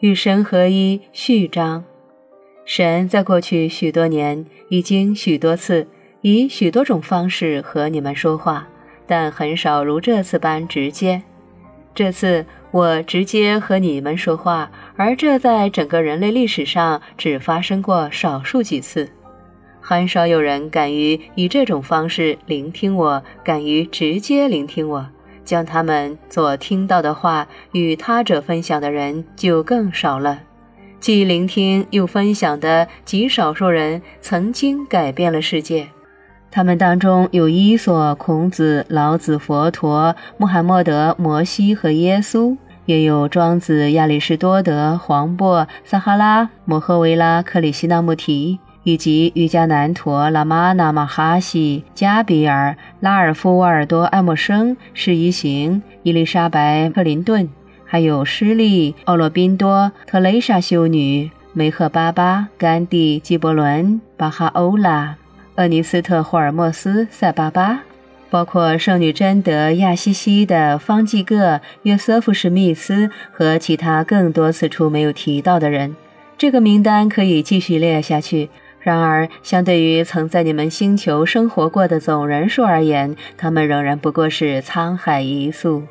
与神合一序章。神在过去许多年已经许多次以许多种方式和你们说话，但很少如这次般直接。这次我直接和你们说话，而这在整个人类历史上只发生过少数几次。很少有人敢于以这种方式聆听我，敢于直接聆听我。将他们所听到的话与他者分享的人就更少了。既聆听又分享的极少数人曾经改变了世界。他们当中有伊索、孔子、老子、佛陀、穆罕默德、摩西和耶稣，也有庄子、亚里士多德、黄渤、撒哈拉、摩诃维拉、克里希那穆提。以及瑜伽南陀、拉玛那玛哈西、加比尔、拉尔夫·沃尔多、爱默生、释一行、伊丽莎白·克林顿，还有施利、奥罗宾多、特蕾莎修女、梅赫巴巴、甘地、纪伯伦、巴哈欧拉、厄尼斯特·霍尔莫斯、塞巴巴，包括圣女贞德、亚西西的方济各、约瑟夫·史密斯和其他更多此处没有提到的人。这个名单可以继续列下去。然而，相对于曾在你们星球生活过的总人数而言，他们仍然不过是沧海一粟。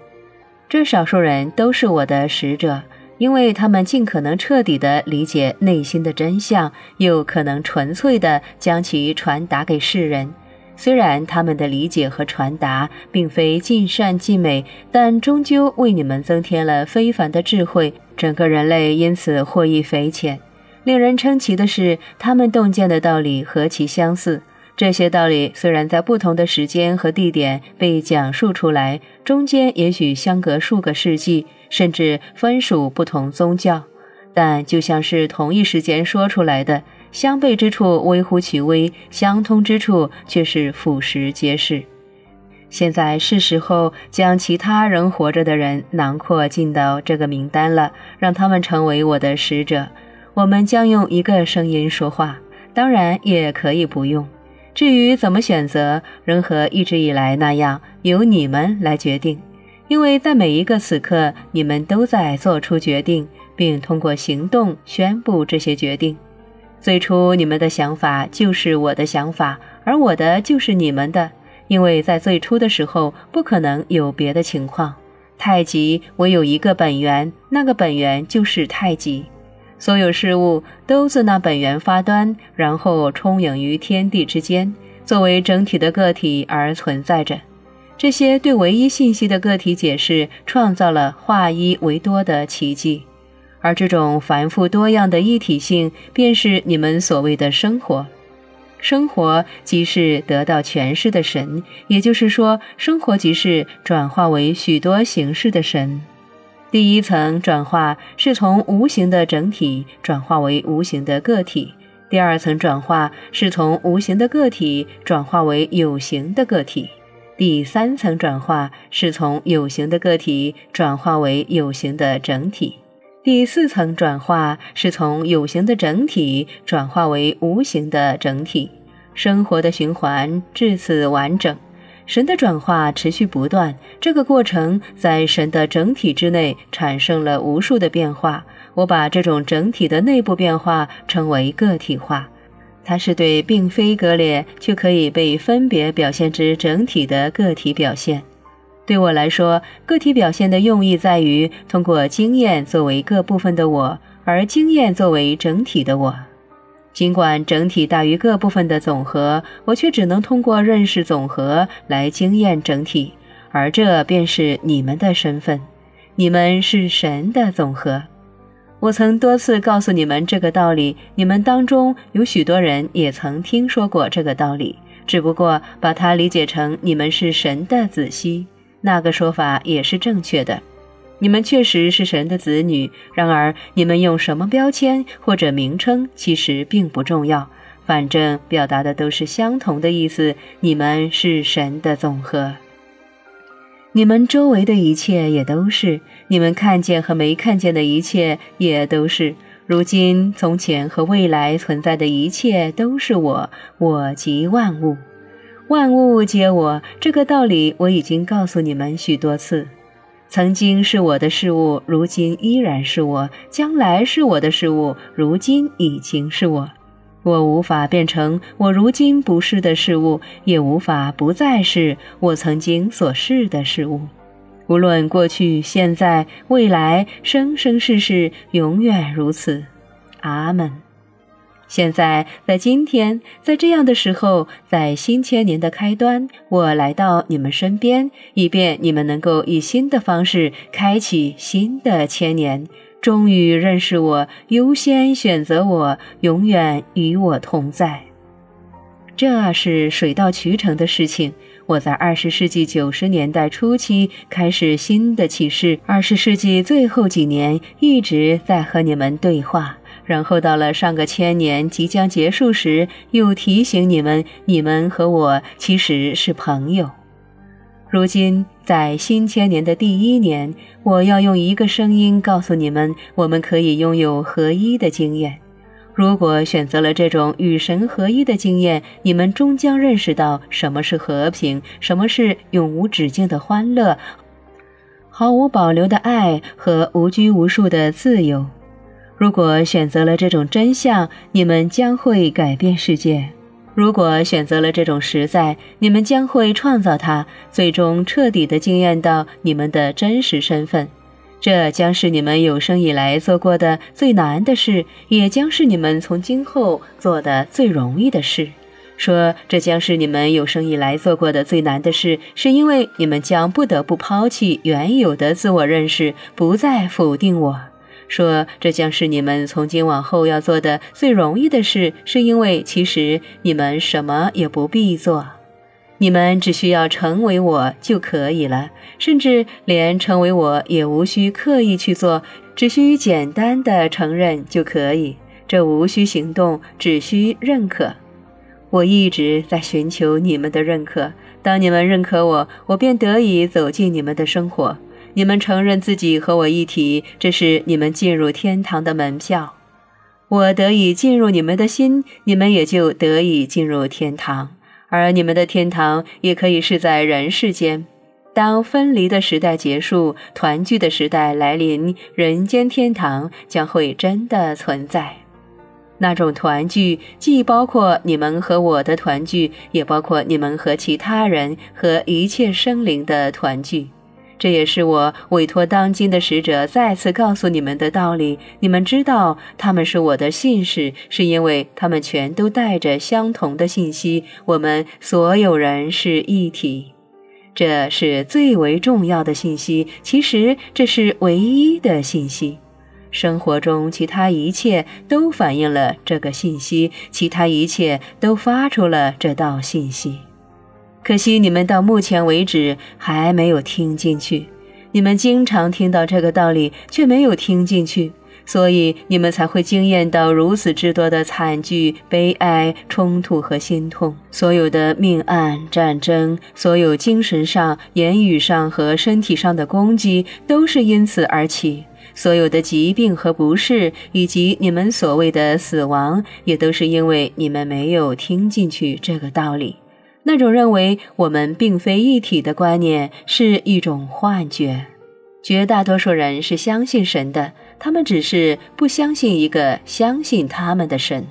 这少数人都是我的使者，因为他们尽可能彻底地理解内心的真相，又可能纯粹地将其传达给世人。虽然他们的理解和传达并非尽善尽美，但终究为你们增添了非凡的智慧，整个人类因此获益匪浅。令人称奇的是，他们洞见的道理何其相似。这些道理虽然在不同的时间和地点被讲述出来，中间也许相隔数个世纪，甚至分属不同宗教，但就像是同一时间说出来的，相悖之处微乎其微，相通之处却是俯拾皆是。现在是时候将其他仍活着的人囊括进到这个名单了，让他们成为我的使者。我们将用一个声音说话，当然也可以不用。至于怎么选择，仍和一直以来那样，由你们来决定。因为在每一个此刻，你们都在做出决定，并通过行动宣布这些决定。最初你们的想法就是我的想法，而我的就是你们的。因为在最初的时候，不可能有别的情况。太极我有一个本源，那个本源就是太极。所有事物都自那本源发端，然后充盈于天地之间，作为整体的个体而存在着。这些对唯一信息的个体解释，创造了化一为多的奇迹。而这种繁复多样的一体性，便是你们所谓的生活。生活即是得到诠释的神，也就是说，生活即是转化为许多形式的神。第一层转化是从无形的整体转化为无形的个体，第二层转化是从无形的个体转化为有形的个体，第三层转化是从有形的个体转化为有形的整体，第四层转化是从有形的整体转化为无形的整体。生活的循环至此完整。神的转化持续不断，这个过程在神的整体之内产生了无数的变化。我把这种整体的内部变化称为个体化，它是对并非割裂却可以被分别表现之整体的个体表现。对我来说，个体表现的用意在于通过经验作为各部分的我，而经验作为整体的我。尽管整体大于各部分的总和，我却只能通过认识总和来经验整体，而这便是你们的身份。你们是神的总和。我曾多次告诉你们这个道理，你们当中有许多人也曾听说过这个道理，只不过把它理解成你们是神的子息，那个说法也是正确的。你们确实是神的子女，然而你们用什么标签或者名称其实并不重要，反正表达的都是相同的意思。你们是神的总和，你们周围的一切也都是，你们看见和没看见的一切也都是。如今、从前和未来存在的一切都是我，我即万物，万物皆我。这个道理我已经告诉你们许多次。曾经是我的事物，如今依然是我；将来是我的事物，如今已经是我。我无法变成我如今不是的事物，也无法不再是我曾经所是的事物。无论过去、现在、未来，生生世世，永远如此。阿门。现在，在今天，在这样的时候，在新千年的开端，我来到你们身边，以便你们能够以新的方式开启新的千年。终于认识我，优先选择我，永远与我同在。这是水到渠成的事情。我在二十世纪九十年代初期开始新的启示，二十世纪最后几年一直在和你们对话，然后到了上个千年即将结束时，又提醒你们：你们和我其实是朋友。如今，在新千年的第一年，我要用一个声音告诉你们：我们可以拥有合一的经验。如果选择了这种与神合一的经验，你们终将认识到什么是和平，什么是永无止境的欢乐，毫无保留的爱和无拘无束的自由。如果选择了这种真相，你们将会改变世界。如果选择了这种实在，你们将会创造它，最终彻底的惊艳到你们的真实身份。这将是你们有生以来做过的最难的事，也将是你们从今后做的最容易的事。说这将是你们有生以来做过的最难的事，是因为你们将不得不抛弃原有的自我认识，不再否定我。说这将是你们从今往后要做的最容易的事，是因为其实你们什么也不必做，你们只需要成为我就可以了，甚至连成为我也无需刻意去做，只需简单的承认就可以。这无需行动，只需认可。我一直在寻求你们的认可，当你们认可我，我便得以走进你们的生活。你们承认自己和我一体，这是你们进入天堂的门票。我得以进入你们的心，你们也就得以进入天堂。而你们的天堂也可以是在人世间。当分离的时代结束，团聚的时代来临，人间天堂将会真的存在。那种团聚既包括你们和我的团聚，也包括你们和其他人和一切生灵的团聚。这也是我委托当今的使者再次告诉你们的道理。你们知道他们是我的信使，是因为他们全都带着相同的信息。我们所有人是一体，这是最为重要的信息。其实这是唯一的信息。生活中其他一切都反映了这个信息，其他一切都发出了这道信息。可惜你们到目前为止还没有听进去，你们经常听到这个道理，却没有听进去，所以你们才会惊艳到如此之多的惨剧、悲哀、冲突和心痛。所有的命案、战争，所有精神上、言语上和身体上的攻击，都是因此而起；所有的疾病和不适，以及你们所谓的死亡，也都是因为你们没有听进去这个道理。那种认为我们并非一体的观念是一种幻觉。绝大多数人是相信神的，他们只是不相信一个相信他们的神。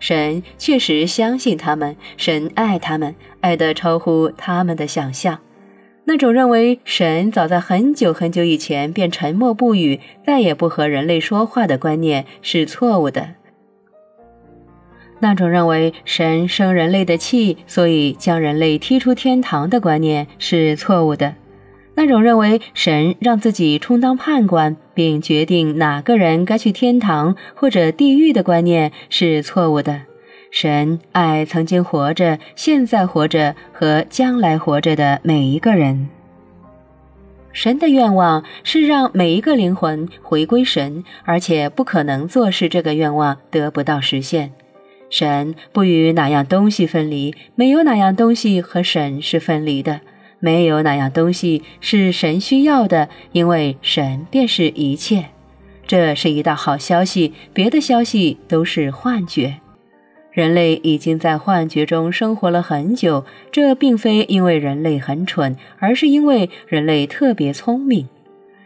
神确实相信他们，神爱他们，爱得超乎他们的想象。那种认为神早在很久很久以前便沉默不语，再也不和人类说话的观念是错误的。那种认为神生人类的气，所以将人类踢出天堂的观念是错误的；那种认为神让自己充当判官，并决定哪个人该去天堂或者地狱的观念是错误的。神爱曾经活着、现在活着和将来活着的每一个人。神的愿望是让每一个灵魂回归神，而且不可能做事这个愿望得不到实现。神不与哪样东西分离，没有哪样东西和神是分离的，没有哪样东西是神需要的，因为神便是一切。这是一道好消息，别的消息都是幻觉。人类已经在幻觉中生活了很久，这并非因为人类很蠢，而是因为人类特别聪明。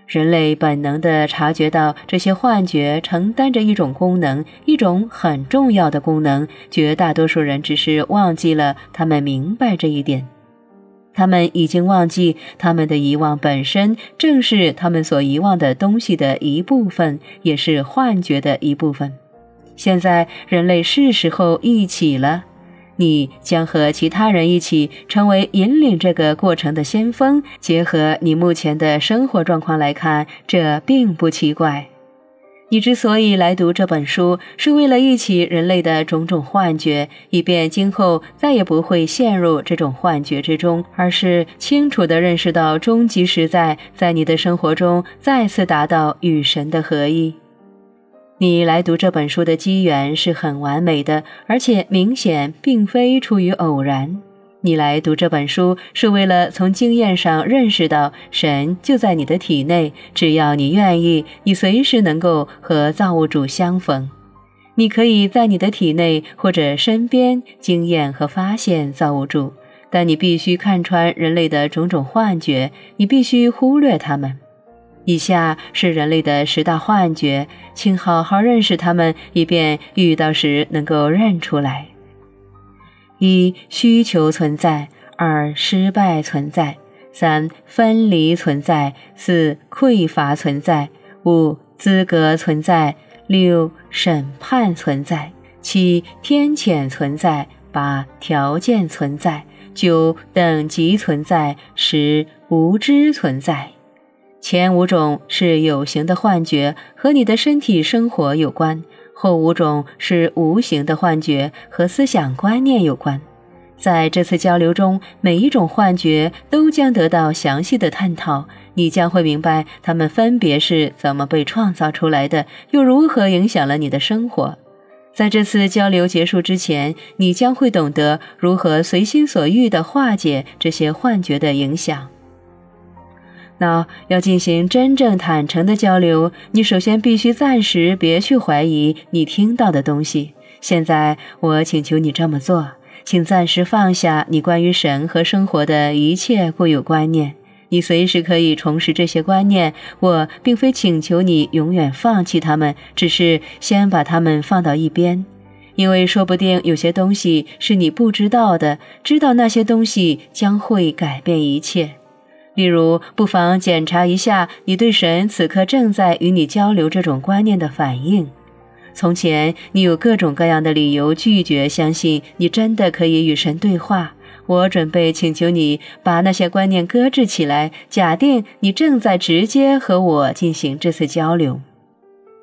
人类本能地察觉到这些幻觉承担着一种功能，一种很重要的功能。绝大多数人只是忘记了，他们明白这一点。他们已经忘记，他们的遗忘本身正是他们所遗忘的东西的一部分，也是幻觉的一部分。现在，人类是时候一起了。你将和其他人一起成为引领这个过程的先锋。结合你目前的生活状况来看，这并不奇怪。你之所以来读这本书，是为了忆起人类的种种幻觉，以便今后再也不会陷入这种幻觉之中，而是清楚地认识到终极实在，在你的生活中再次达到与神的合一。你来读这本书的机缘是很完美的，而且明显并非出于偶然。你来读这本书是为了从经验上认识到神就在你的体内，只要你愿意，你随时能够和造物主相逢。你可以在你的体内或者身边经验和发现造物主，但你必须看穿人类的种种幻觉，你必须忽略他们。以下是人类的十大幻觉，请好好认识它们，以便遇到时能够认出来。一、需求存在；二、失败存在；三、分离存在；四、匮乏存在；五、资格存在；六、审判存在；七、天谴存在；八、条件存在；九、等级存在；十、无知存在。前五种是有形的幻觉，和你的身体生活有关；后五种是无形的幻觉，和思想观念有关。在这次交流中，每一种幻觉都将得到详细的探讨，你将会明白它们分别是怎么被创造出来的，又如何影响了你的生活。在这次交流结束之前，你将会懂得如何随心所欲地化解这些幻觉的影响。那要进行真正坦诚的交流，你首先必须暂时别去怀疑你听到的东西。现在，我请求你这么做，请暂时放下你关于神和生活的一切固有观念。你随时可以重拾这些观念。我并非请求你永远放弃他们，只是先把他们放到一边，因为说不定有些东西是你不知道的。知道那些东西将会改变一切。例如，不妨检查一下你对神此刻正在与你交流这种观念的反应。从前，你有各种各样的理由拒绝相信你真的可以与神对话。我准备请求你把那些观念搁置起来，假定你正在直接和我进行这次交流。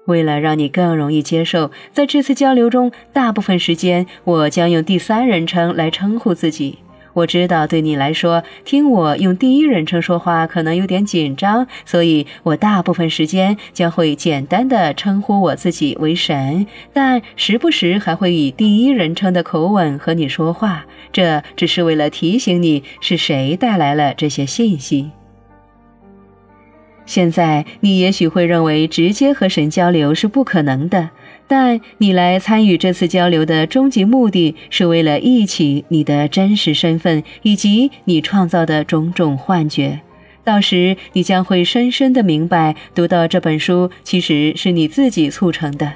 为了让你更容易接受，在这次交流中，大部分时间我将用第三人称来称呼自己。我知道对你来说，听我用第一人称说话可能有点紧张，所以我大部分时间将会简单的称呼我自己为神，但时不时还会以第一人称的口吻和你说话。这只是为了提醒你是谁带来了这些信息。现在你也许会认为直接和神交流是不可能的。但你来参与这次交流的终极目的是为了忆起你的真实身份以及你创造的种种幻觉。到时你将会深深的明白，读到这本书其实是你自己促成的。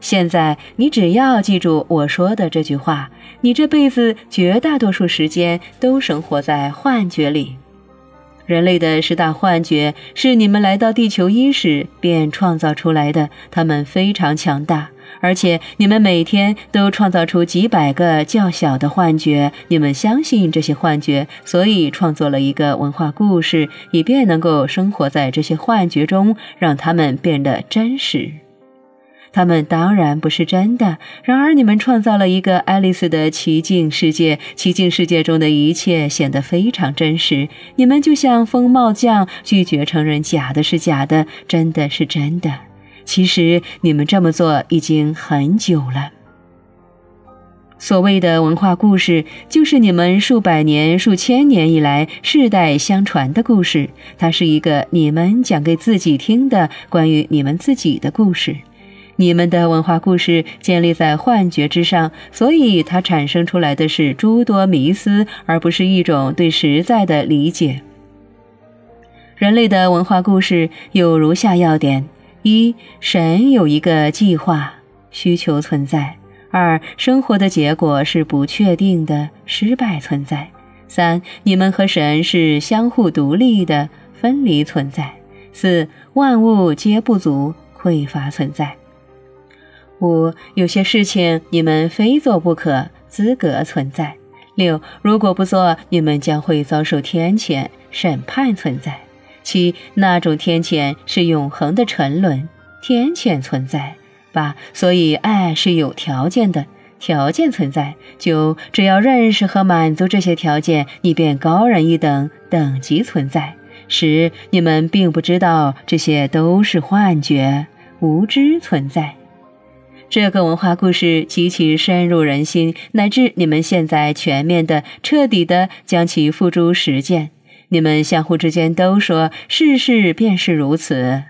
现在你只要记住我说的这句话：你这辈子绝大多数时间都生活在幻觉里。人类的十大幻觉是你们来到地球伊始便创造出来的，它们非常强大，而且你们每天都创造出几百个较小的幻觉。你们相信这些幻觉，所以创作了一个文化故事，以便能够生活在这些幻觉中，让它们变得真实。他们当然不是真的。然而，你们创造了一个爱丽丝的奇境世界，奇境世界中的一切显得非常真实。你们就像风帽匠，拒绝承认假的是假的，真的是真的。其实，你们这么做已经很久了。所谓的文化故事，就是你们数百年、数千年以来世代相传的故事。它是一个你们讲给自己听的关于你们自己的故事。你们的文化故事建立在幻觉之上，所以它产生出来的是诸多迷思，而不是一种对实在的理解。人类的文化故事有如下要点：一、神有一个计划，需求存在；二、生活的结果是不确定的，失败存在；三、你们和神是相互独立的，分离存在；四、万物皆不足，匮乏存在；五、有些事情你们非做不可，资格存在；六、如果不做，你们将会遭受天谴，审判存在。七，那种天谴是永恒的沉沦，天谴存在。八，所以爱是有条件的，条件存在。九，只要认识和满足这些条件，你便高人一等，等级存在。十，你们并不知道这些都是幻觉，无知存在。这个文化故事极其深入人心，乃至你们现在全面的、彻底的将其付诸实践。你们相互之间都说世事便是如此，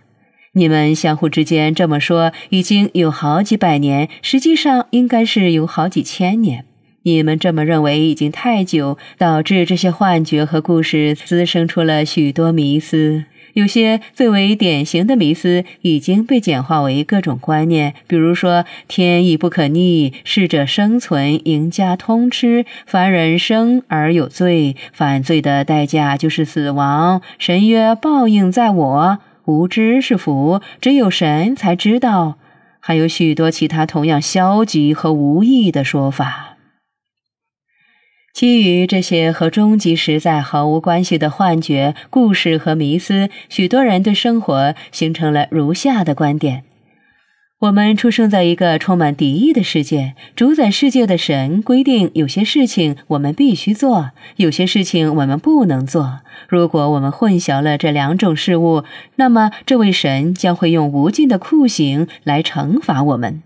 你们相互之间这么说已经有好几百年，实际上应该是有好几千年。你们这么认为已经太久，导致这些幻觉和故事滋生出了许多迷思。有些最为典型的迷思已经被简化为各种观念，比如说“天意不可逆，适者生存，赢家通吃”，“凡人生而有罪，犯罪的代价就是死亡”，“神曰报应在我”，“无知是福，只有神才知道”，还有许多其他同样消极和无意义的说法。基于这些和终极实在毫无关系的幻觉、故事和迷思，许多人对生活形成了如下的观点：我们出生在一个充满敌意的世界，主宰世界的神规定有些事情我们必须做，有些事情我们不能做。如果我们混淆了这两种事物，那么这位神将会用无尽的酷刑来惩罚我们。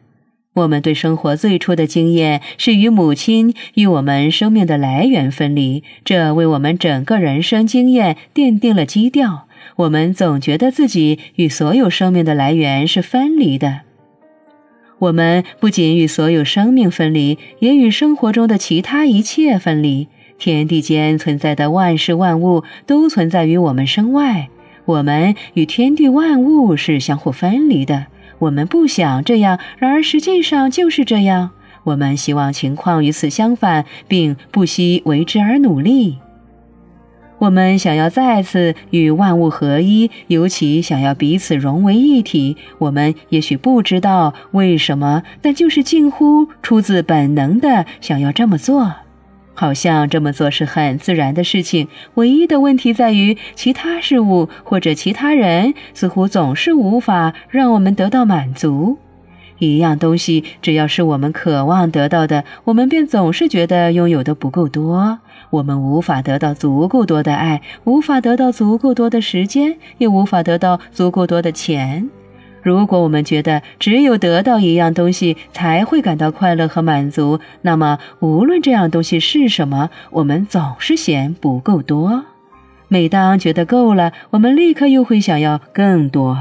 我们对生活最初的经验是与母亲与我们生命的来源分离，这为我们整个人生经验奠定了基调。我们总觉得自己与所有生命的来源是分离的。我们不仅与所有生命分离，也与生活中的其他一切分离。天地间存在的万事万物都存在于我们身外，我们与天地万物是相互分离的。我们不想这样，然而实际上就是这样。我们希望情况与此相反，并不惜为之而努力。我们想要再次与万物合一，尤其想要彼此融为一体。我们也许不知道为什么，但就是近乎出自本能的想要这么做。好像这么做是很自然的事情，唯一的问题在于其他事物或者其他人似乎总是无法让我们得到满足。一样东西只要是我们渴望得到的，我们便总是觉得拥有的不够多。我们无法得到足够多的爱，无法得到足够多的时间，也无法得到足够多的钱。如果我们觉得只有得到一样东西才会感到快乐和满足，那么无论这样东西是什么，我们总是嫌不够多。每当觉得够了，我们立刻又会想要更多。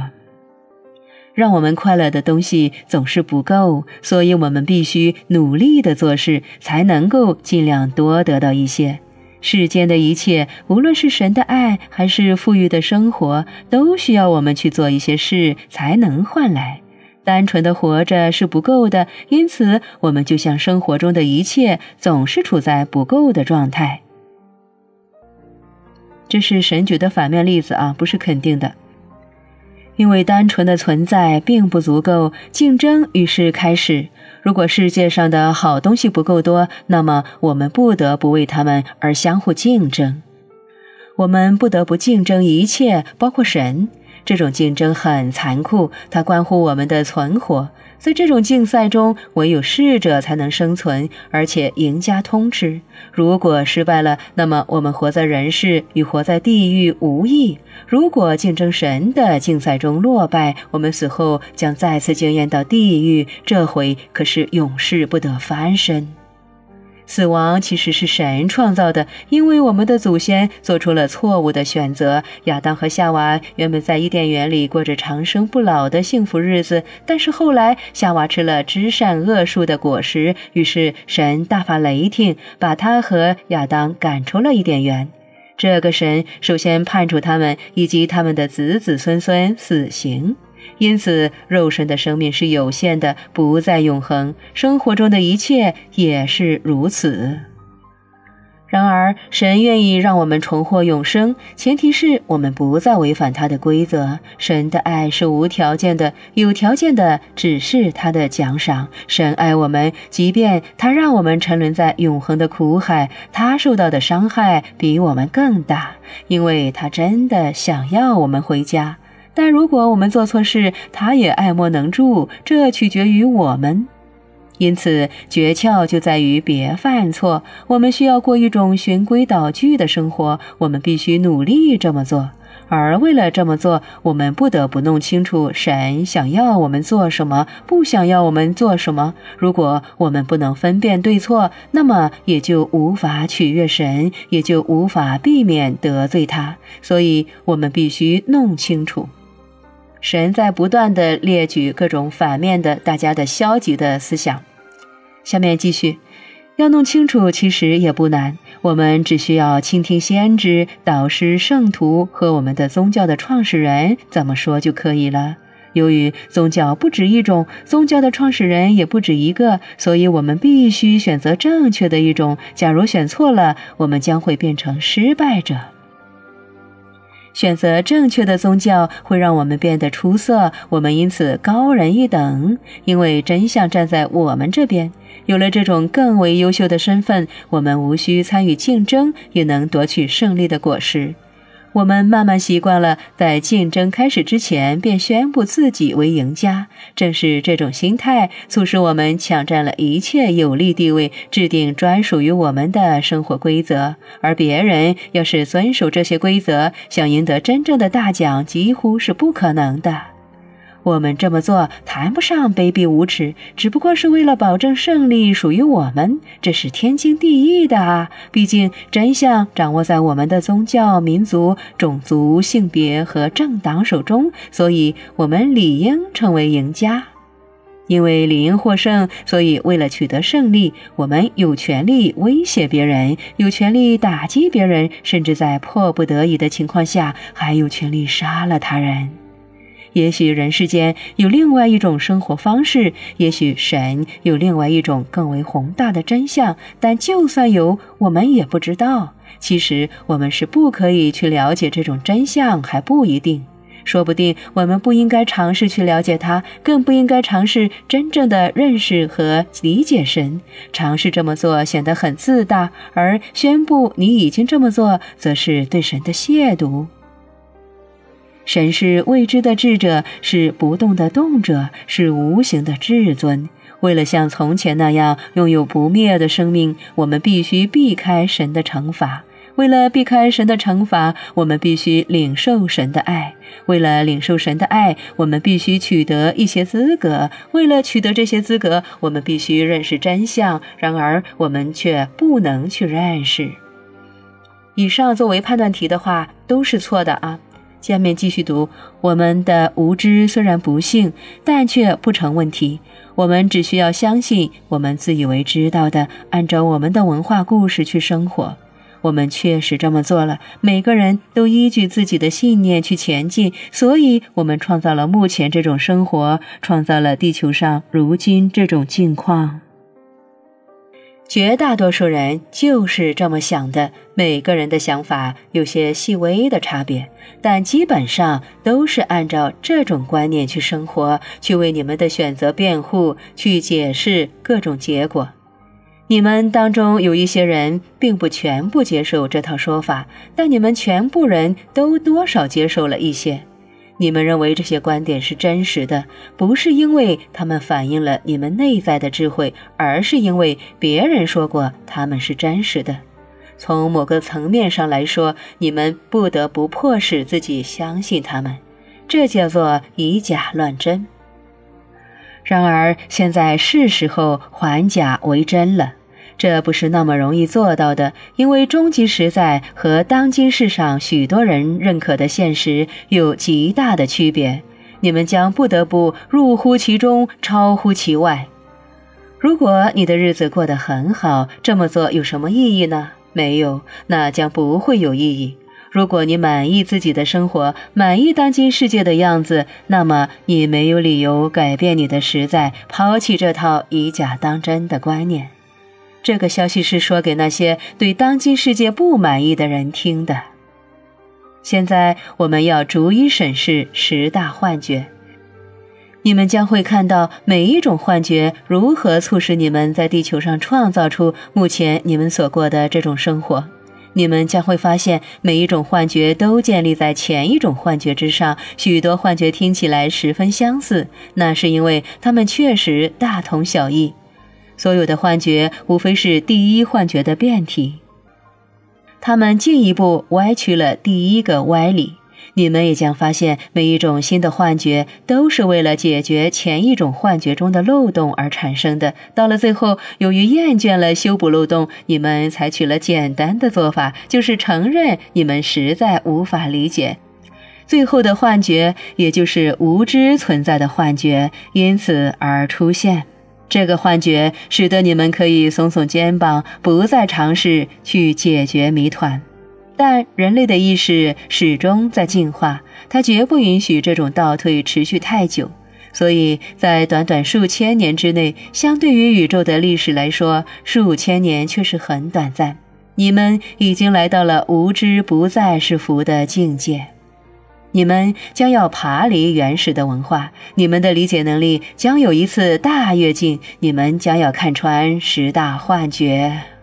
让我们快乐的东西总是不够，所以我们必须努力的做事，才能够尽量多得到一些。世间的一切，无论是神的爱还是富裕的生活，都需要我们去做一些事才能换来。单纯的活着是不够的，因此我们就像生活中的一切，总是处在不够的状态。这是神举的反面例子啊，不是肯定的。因为单纯的存在并不足够，竞争于是开始。如果世界上的好东西不够多，那么我们不得不为他们而相互竞争。我们不得不竞争一切，包括神。这种竞争很残酷，它关乎我们的存活。在这种竞赛中，唯有适者才能生存，而且赢家通吃。如果失败了，那么我们活在人世与活在地狱无异。如果竞争神的竞赛中落败，我们死后将再次惊艳到地狱，这回可是永世不得翻身。死亡其实是神创造的，因为我们的祖先做出了错误的选择。亚当和夏娃原本在伊甸园里过着长生不老的幸福日子，但是后来夏娃吃了知善恶树的果实，于是神大发雷霆，把他和亚当赶出了伊甸园。这个神首先判处他们以及他们的子子孙孙死刑，因此肉身的生命是有限的，不再永恒。生活中的一切也是如此。然而，神愿意让我们重获永生，前提是我们不再违反他的规则。神的爱是无条件的，有条件的只是他的奖赏。神爱我们，即便他让我们沉沦在永恒的苦海，他受到的伤害比我们更大，因为他真的想要我们回家。但如果我们做错事，他也爱莫能助，这取决于我们。因此，诀窍就在于别犯错。我们需要过一种循规蹈矩的生活，我们必须努力这么做。而为了这么做，我们不得不弄清楚神想要我们做什么，不想要我们做什么。如果我们不能分辨对错，那么也就无法取悦神，也就无法避免得罪他。所以，我们必须弄清楚。神在不断的列举各种反面的大家的消极的思想。下面继续，要弄清楚其实也不难，我们只需要倾听先知、导师、圣徒和我们的宗教的创始人怎么说就可以了。由于宗教不止一种，宗教的创始人也不止一个，所以我们必须选择正确的一种。假如选错了，我们将会变成失败者。选择正确的宗教会让我们变得出色，我们因此高人一等，因为真相站在我们这边。有了这种更为优秀的身份，我们无需参与竞争，也能夺取胜利的果实。我们慢慢习惯了，在竞争开始之前便宣布自己为赢家。正是这种心态，促使我们抢占了一切有利地位，制定专属于我们的生活规则。而别人要是遵守这些规则，想赢得真正的大奖，几乎是不可能的。我们这么做谈不上卑鄙无耻，只不过是为了保证胜利属于我们，这是天经地义的啊！毕竟真相掌握在我们的宗教、民族、种族、性别和政党手中，所以我们理应成为赢家。因为理应获胜，所以为了取得胜利，我们有权利威胁别人，有权利打击别人，甚至在迫不得已的情况下，还有权利杀了他人。也许人世间有另外一种生活方式，也许神有另外一种更为宏大的真相，但就算有，我们也不知道。其实我们是不可以去了解这种真相，还不一定。说不定我们不应该尝试去了解它，更不应该尝试真正的认识和理解神。尝试这么做显得很自大，而宣布你已经这么做，则是对神的亵渎。神是未知的智者，是不动的动者，是无形的至尊。为了像从前那样拥有不灭的生命，我们必须避开神的惩罚。为了避开神的惩罚，我们必须领受神的爱。为了领受神的爱，我们必须取得一些资格。为了取得这些资格，我们必须认识真相。然而，我们却不能去认识。以上作为判断题的话，都是错的啊。下面继续读，我们的无知虽然不幸，但却不成问题。我们只需要相信，我们自以为知道的，按照我们的文化故事去生活。我们确实这么做了，每个人都依据自己的信念去前进，所以我们创造了目前这种生活，创造了地球上如今这种境况。绝大多数人就是这么想的。每个人的想法有些细微的差别，但基本上都是按照这种观念去生活，去为你们的选择辩护，去解释各种结果。你们当中有一些人并不全部接受这套说法，但你们全部人都多少接受了一些。你们认为这些观点是真实的，不是因为他们反映了你们内在的智慧，而是因为别人说过他们是真实的。从某个层面上来说，你们不得不迫使自己相信他们，这叫做以假乱真。然而，现在是时候还假为真了。这不是那么容易做到的，因为终极实在和当今世上许多人认可的现实有极大的区别。你们将不得不入乎其中，超乎其外。如果你的日子过得很好，这么做有什么意义呢？没有，那将不会有意义。如果你满意自己的生活，满意当今世界的样子，那么你没有理由改变你的实在，抛弃这套以假当真的观念。这个消息是说给那些对当今世界不满意的人听的。现在我们要逐一审视十大幻觉，你们将会看到每一种幻觉如何促使你们在地球上创造出目前你们所过的这种生活。你们将会发现，每一种幻觉都建立在前一种幻觉之上。许多幻觉听起来十分相似，那是因为它们确实大同小异。所有的幻觉无非是第一幻觉的变体，它们进一步歪曲了第一个歪理。你们也将发现，每一种新的幻觉都是为了解决前一种幻觉中的漏洞而产生的。到了最后，由于厌倦了修补漏洞，你们采取了简单的做法，就是承认你们实在无法理解。最后的幻觉，也就是无知存在的幻觉，因此而出现。这个幻觉使得你们可以耸耸肩膀，不再尝试去解决谜团。但人类的意识始终在进化，它绝不允许这种倒退持续太久。所以在短短数千年之内，相对于宇宙的历史来说，数千年却是很短暂。你们已经来到了无知不再是福的境界，你们将要爬离原始的文化，你们的理解能力将有一次大跃进，你们将要看穿十大幻觉。